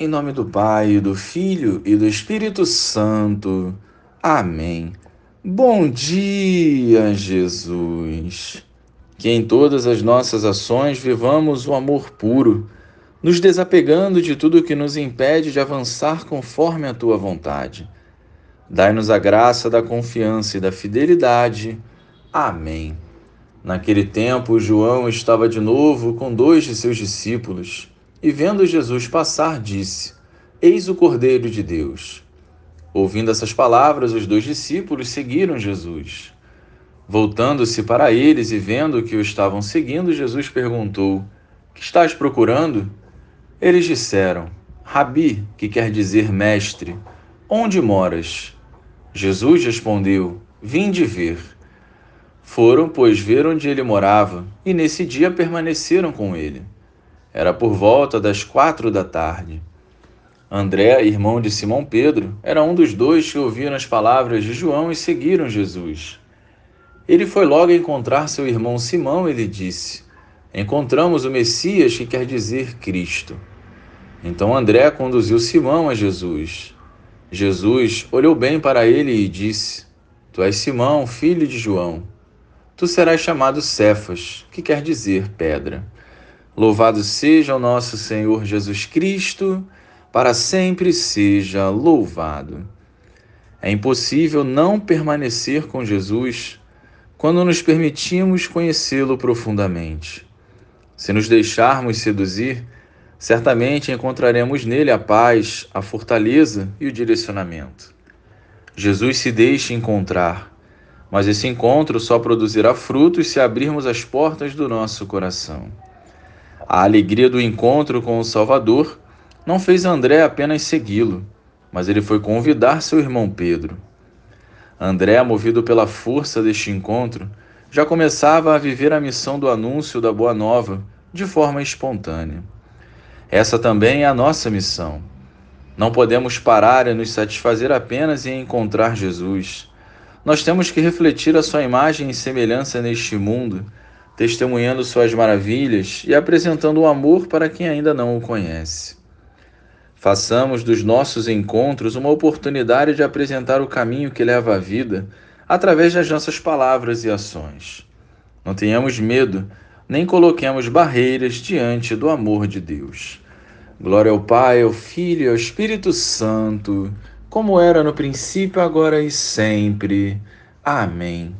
Em nome do Pai, do Filho e do Espírito Santo. Amém. Bom dia, Jesus. Que em todas as nossas ações vivamos o amor puro, nos desapegando de tudo que nos impede de avançar conforme a tua vontade. Dai-nos a graça da confiança e da fidelidade. Amém. Naquele tempo, João estava de novo com dois de seus discípulos e vendo Jesus passar, disse: Eis o Cordeiro de Deus. Ouvindo essas palavras, os dois discípulos seguiram Jesus. Voltando-se para eles e vendo que o estavam seguindo, Jesus perguntou: Que estás procurando? Eles disseram: Rabi, que quer dizer mestre, onde moras? Jesus respondeu: Vim de ver. Foram, pois, ver onde ele morava, e nesse dia permaneceram com ele. Era por volta das quatro da tarde. André, irmão de Simão Pedro, era um dos dois que ouviram as palavras de João e seguiram Jesus. Ele foi logo encontrar seu irmão Simão e lhe disse: Encontramos o Messias, que quer dizer Cristo. Então André conduziu Simão a Jesus. Jesus olhou bem para ele e disse: Tu és Simão, filho de João. Tu serás chamado Cefas, que quer dizer pedra. Louvado seja o nosso Senhor Jesus Cristo, para sempre seja louvado. É impossível não permanecer com Jesus quando nos permitimos conhecê-lo profundamente. Se nos deixarmos seduzir, certamente encontraremos nele a paz, a fortaleza e o direcionamento. Jesus se deixa encontrar, mas esse encontro só produzirá frutos se abrirmos as portas do nosso coração. A alegria do encontro com o Salvador não fez André apenas segui-lo, mas ele foi convidar seu irmão Pedro. André, movido pela força deste encontro, já começava a viver a missão do anúncio da Boa Nova de forma espontânea. Essa também é a nossa missão. Não podemos parar e nos satisfazer apenas em encontrar Jesus. Nós temos que refletir a sua imagem e semelhança neste mundo testemunhando suas maravilhas e apresentando o amor para quem ainda não o conhece. Façamos dos nossos encontros uma oportunidade de apresentar o caminho que leva à vida através das nossas palavras e ações. Não tenhamos medo, nem coloquemos barreiras diante do amor de Deus. Glória ao Pai, ao Filho e ao Espírito Santo, como era no princípio, agora e sempre. Amém.